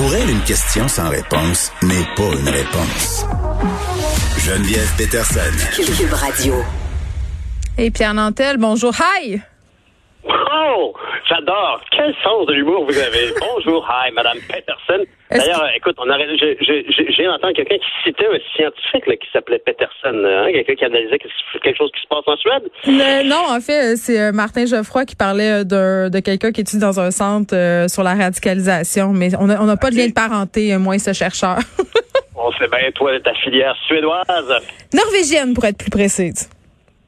Pour elle, une question sans réponse n'est pas une réponse. Geneviève Peterson. Cube Radio. Et Pierre Nantel, bonjour. Hi! Oh, j'adore. Quel sens de l'humour vous avez. Bonjour, hi, Madame Peterson. D'ailleurs, écoute, on aurait, j'ai entendu quelqu'un qui citait un scientifique là, qui s'appelait Peterson, hein, quelqu'un qui analysait quelque chose qui se passe en Suède. non, en fait, c'est euh, Martin Geoffroy qui parlait de, de quelqu'un qui étudie dans un centre euh, sur la radicalisation, mais on n'a pas de lien de parenté, euh, moi et ce chercheur. on sait bien, toi, ta filière suédoise. Norvégienne, pour être plus précise.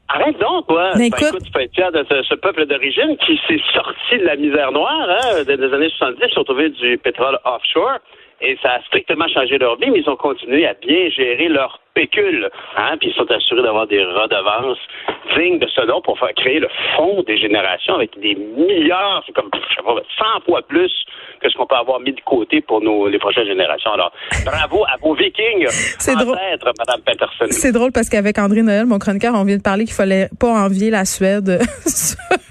Arrête donc, toi. Ben, écoute, tu peux être fier de ce, peuple d'origine qui s'est sorti de la misère noire hein, des années 70, ils ont trouvé du pétrole offshore et ça a strictement changé leur vie, mais ils ont continué à bien gérer leur pécule, hein, puis ils sont assurés d'avoir des redevances dignes de ce nom pour faire créer le fonds des générations avec des milliards, c'est comme je sais pas, 100 fois plus que ce qu'on peut avoir mis de côté pour nos les prochaines générations. Alors, bravo à vos Vikings, c'est drôle, Madame Peterson. C'est drôle parce qu'avec André Noël, mon chroniqueur, on vient de parler qu'il fallait pas envier la Suède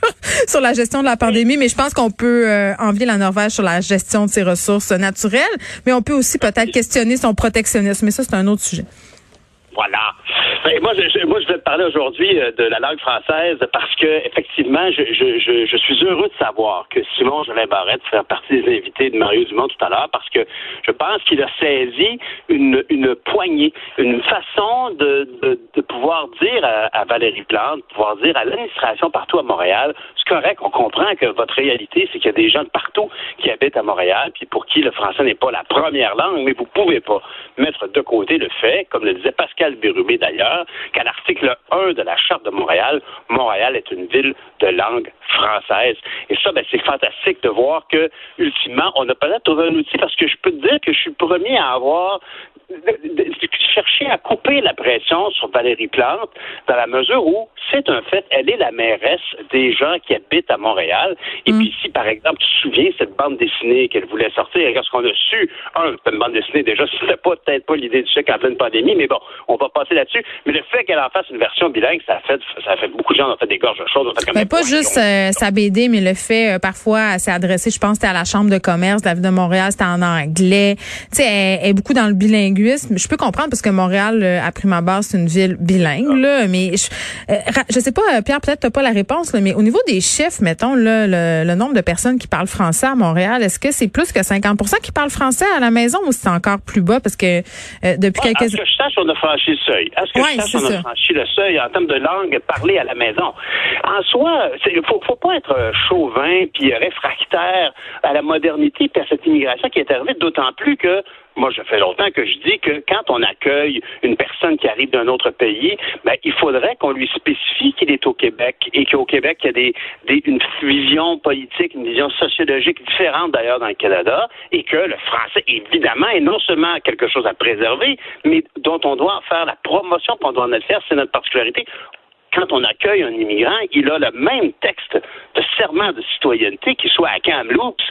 sur la gestion de la pandémie, mais je pense qu'on peut euh, envier la Norvège sur la gestion de ses ressources naturelles, mais on peut aussi peut-être questionner son protectionnisme. Mais ça, c'est un autre sujet. Voilà. Ben, moi, je, moi, je vais te parler aujourd'hui euh, de la langue française parce que effectivement, je, suis heureux de savoir que Simon Jolin Barrette fait partie des invités de Mario Dumont tout à l'heure parce que je pense qu'il a saisi une, une poignée, une façon de, de, pouvoir dire à, à, Valérie Plante, pouvoir dire à l'administration partout à Montréal, c'est correct, on comprend que votre réalité, c'est qu'il y a des gens de partout qui habitent à Montréal, puis pour qui le français n'est pas la première langue, mais vous pouvez pas mettre de côté le fait, comme le disait Pascal Pascal d'ailleurs, qu'à l'article 1 de la Charte de Montréal, Montréal est une ville de langue française. Et ça, ben, c'est fantastique de voir que, ultimement, on a peut-être trouvé un outil parce que je peux te dire que je suis premier à avoir cherché à couper la pression sur Valérie Plante dans la mesure où c'est un fait, elle est la mairesse des gens qui habitent à Montréal. Et mm. puis si, par exemple, tu te souviens cette bande dessinée qu'elle voulait sortir, qu'on a su, un, une bande dessinée, déjà, ce serait pas peut-être pas l'idée du chèque en pleine pandémie, mais bon, on va passer là-dessus. Mais le fait qu'elle en fasse une version bilingue, ça a fait, ça a fait beaucoup de gens ont fait des gorges de choses. mais pas juste euh, sa BD, mais le fait, euh, parfois, c'est adressé, je pense, c'était à la Chambre de commerce de la ville de Montréal, c'était en anglais. Tu sais, elle, est beaucoup dans le bilinguisme. Je peux comprendre parce que Montréal, euh, à prime abord, c'est une ville bilingue, là, mais je, je sais pas, Pierre, peut-être t'as pas la réponse, là, mais au niveau des chiffres, mettons, là, le, nombre de personnes qui parlent français à Montréal, est-ce que c'est plus que 50% qui parlent français à la maison ou c'est encore plus bas? Parce que depuis quelques... À ce que je sache, on a franchi le seuil? À ce que je sache, on a franchi le seuil en termes de langue parlée à la maison? En soi, il faut, faut pas être chauvin puis réfractaire à la modernité et à cette immigration qui est arrivée, d'autant plus que moi, je fais longtemps que je dis que quand on accueille une personne qui arrive d'un autre pays, ben, il faudrait qu'on lui spécifie qu'il est au Québec et qu'au Québec, il y a des, une vision politique, une vision sociologique différente d'ailleurs dans le Canada et que le français, évidemment, est non seulement quelque chose à préserver, mais dont on doit faire la promotion, puis on doit en faire, c'est notre particularité quand on accueille un immigrant, il a le même texte de serment de citoyenneté qu'il soit à Kamloops,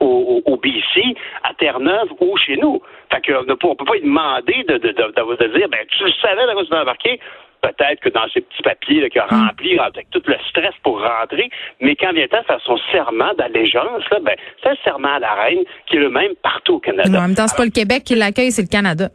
au, au, BC, à Terre-Neuve ou chez nous. Fait qu'on ne peut pas lui demander de, de, de, dire, ben, tu le savais de tu embarqué? Peut-être que dans ces petits papiers qu'il a mm. remplis avec tout le stress pour rentrer, mais quand vient temps de faire son serment d'allégeance, ben, c'est un serment à la reine qui est le même partout au Canada. en même temps, c'est pas le Québec qui l'accueille, c'est le Canada.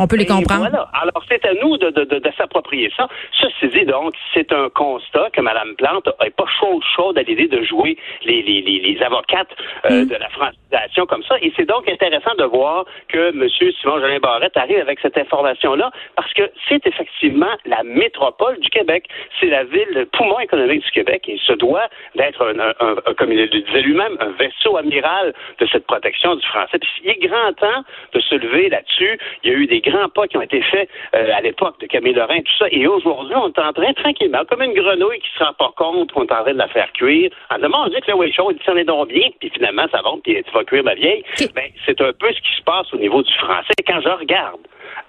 On peut les comprendre. Voilà. Alors, c'est à nous de, de, de, s'approprier ça. Ceci dit, donc, c'est un constat que Mme Plante n'est pas chaude chaude à l'idée de jouer les, les, les, les avocates euh, mm. de la francisation comme ça. Et c'est donc intéressant de voir que M. Simon-Jolin Barrette arrive avec cette information-là parce que c'est effectivement la métropole du Québec. C'est la ville, le poumon économique du Québec et se doit d'être, un, un, comme il le disait lui-même, un vaisseau amiral de cette protection du français. Puis il est grand temps de se lever là-dessus. Il y a eu des grands pas qui ont été faits euh, à l'époque de Camille Lorrain, tout ça. Et aujourd'hui, on est en train, tranquillement, comme une grenouille qui se rend pas compte qu'on est en train de la faire cuire, en demandant, on dit que le way show, il s'en est donc bien, puis finalement, ça va, puis tu vas cuire ma vieille. Ben, c'est un peu ce qui se passe au niveau du français. Quand je regarde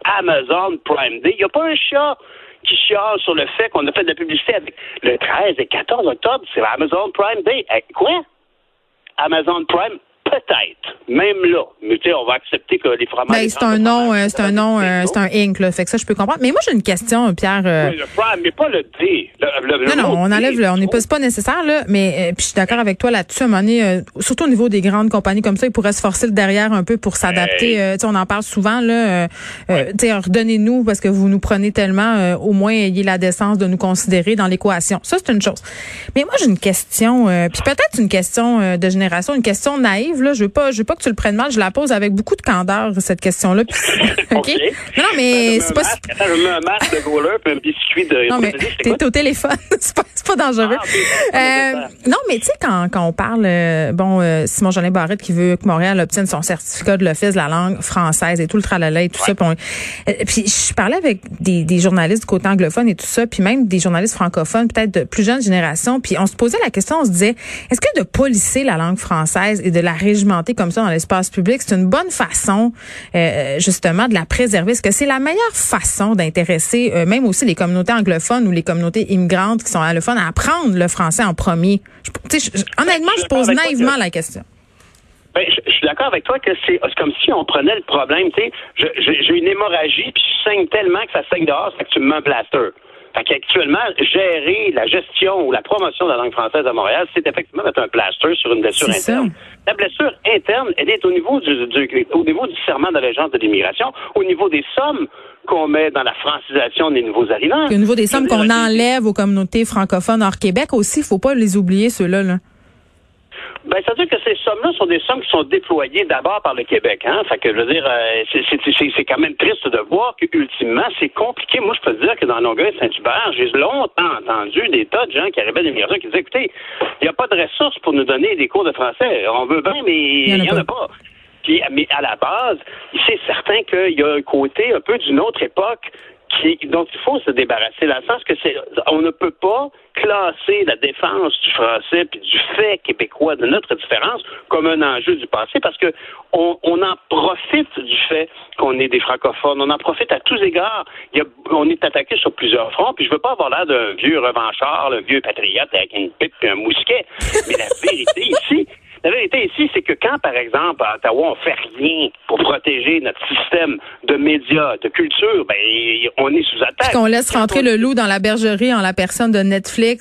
Amazon Prime Day, il n'y a pas un chat qui chiale sur le fait qu'on a fait de la publicité avec le 13 et 14 octobre, c'est Amazon Prime Day. quoi? Amazon Prime peut-être, même là, mais tu sais, on va accepter que les fromages. Ben, c'est un nom, euh, c'est un nom, euh, c'est un ink, là. Fait que ça, je peux comprendre. Mais moi, j'ai une question, Pierre. Euh, Oui, le prime, mais pas le D. Le- le- le non, non, on enlève le, on n'est pas, c'est pas nécessaire, là. Mais, euh, puis je suis d'accord avec toi là-dessus. À un moment donné, euh, surtout au niveau des grandes compagnies comme ça, ils pourraient se forcer le derrière un peu pour s'adapter. Hey. Euh, tu sais, on en parle souvent, là. Euh, euh, tu sais, redonnez-nous parce que vous nous prenez tellement, euh, au moins ayez la décence de nous considérer dans l'équation. Ça, c'est une chose. Mais moi, j'ai une question, euh, puis peut-être une question euh, de génération, une question naïve, là. Je veux pas, je veux pas que tu le prennes mal. Je la pose avec beaucoup de candeur, cette question-là. OK? OK. Non, non, mais c'est pas... masque. Attends, je mets un masque de goaler puis un biscuit de. Non, mais t'es au téléphone. c'est pas, pas dangereux. Ah, ok, bon, Euh, non, mais tu sais, quand, quand on parle, euh, bon, euh, Simon Jolin Barrette qui veut que Montréal obtienne son certificat de l'Office de la langue française et tout le tralala et tout ça. Puis, on- euh, puis je parlais avec des, des journalistes du côté anglophone et tout ça, puis même des journalistes francophones, peut-être de plus jeune génération. Puis on se posait la question, on se disait, est-ce que de polisser la langue française et de la comme ça dans l'espace public, c'est une bonne façon, euh, justement, de la préserver? Est-ce que c'est la meilleure façon d'intéresser euh, même aussi les communautés anglophones ou les communautés immigrantes qui sont allophones à apprendre le français en premier? Je- je- honnêtement, je pose naïvement la question. Ben, je, je suis d'accord avec toi que c'est comme si on prenait le problème, tu sais, j'ai une hémorragie puis je saigne tellement que ça saigne dehors, c'est que tu me mets un plaster. Fait qu'actuellement, gérer la gestion ou la promotion de la langue française à Montréal, c'est effectivement mettre un plaster sur une blessure ça. interne. La blessure interne, elle est au niveau du, du- au niveau du serment d'allégeance de l'immigration, au niveau des sommes qu'on met dans la francisation des nouveaux arrivants. Au niveau des sommes qu'on enlève aux communautés francophones hors Québec aussi, faut pas les oublier ceux-là. Là. Ben, ça veut dire que ces sommes-là sont des sommes qui sont déployées d'abord par le Québec. Hein? Fait que, je veux dire, euh, c'est- c'est c'est- c'est quand même triste de voir qu'ultimement, c'est compliqué. Moi, je peux te dire que dans Longueuil, Saint-Hubert, j'ai longtemps entendu des tas de gens qui arrivaient d'immigration qui disaient, écoutez, il n'y a pas de ressources pour nous donner des cours de français. On veut bien, mais il y en a n'y en a pas. pas. Puis, mais à la base, c'est certain qu'il y a un côté un peu d'une autre époque qui, dont il faut se débarrasser, dans le sens que c'est, on ne peut pas classer la défense du français puis du fait québécois de notre différence comme un enjeu du passé parce que on, on en profite du fait qu'on est des francophones, on en profite à tous égards. Il y a, on est attaqué sur plusieurs fronts, puis je veux pas avoir l'air d'un vieux revanchard, un vieux patriote avec une pipe et un mousquet, mais la vérité ici, la vérité ici, c'est que quand, par exemple, à Ottawa, on fait rien pour protéger notre système de médias, de culture, ben, on est sous attaque. Qu'on laisse rentrer le loup dans la bergerie en la personne de Netflix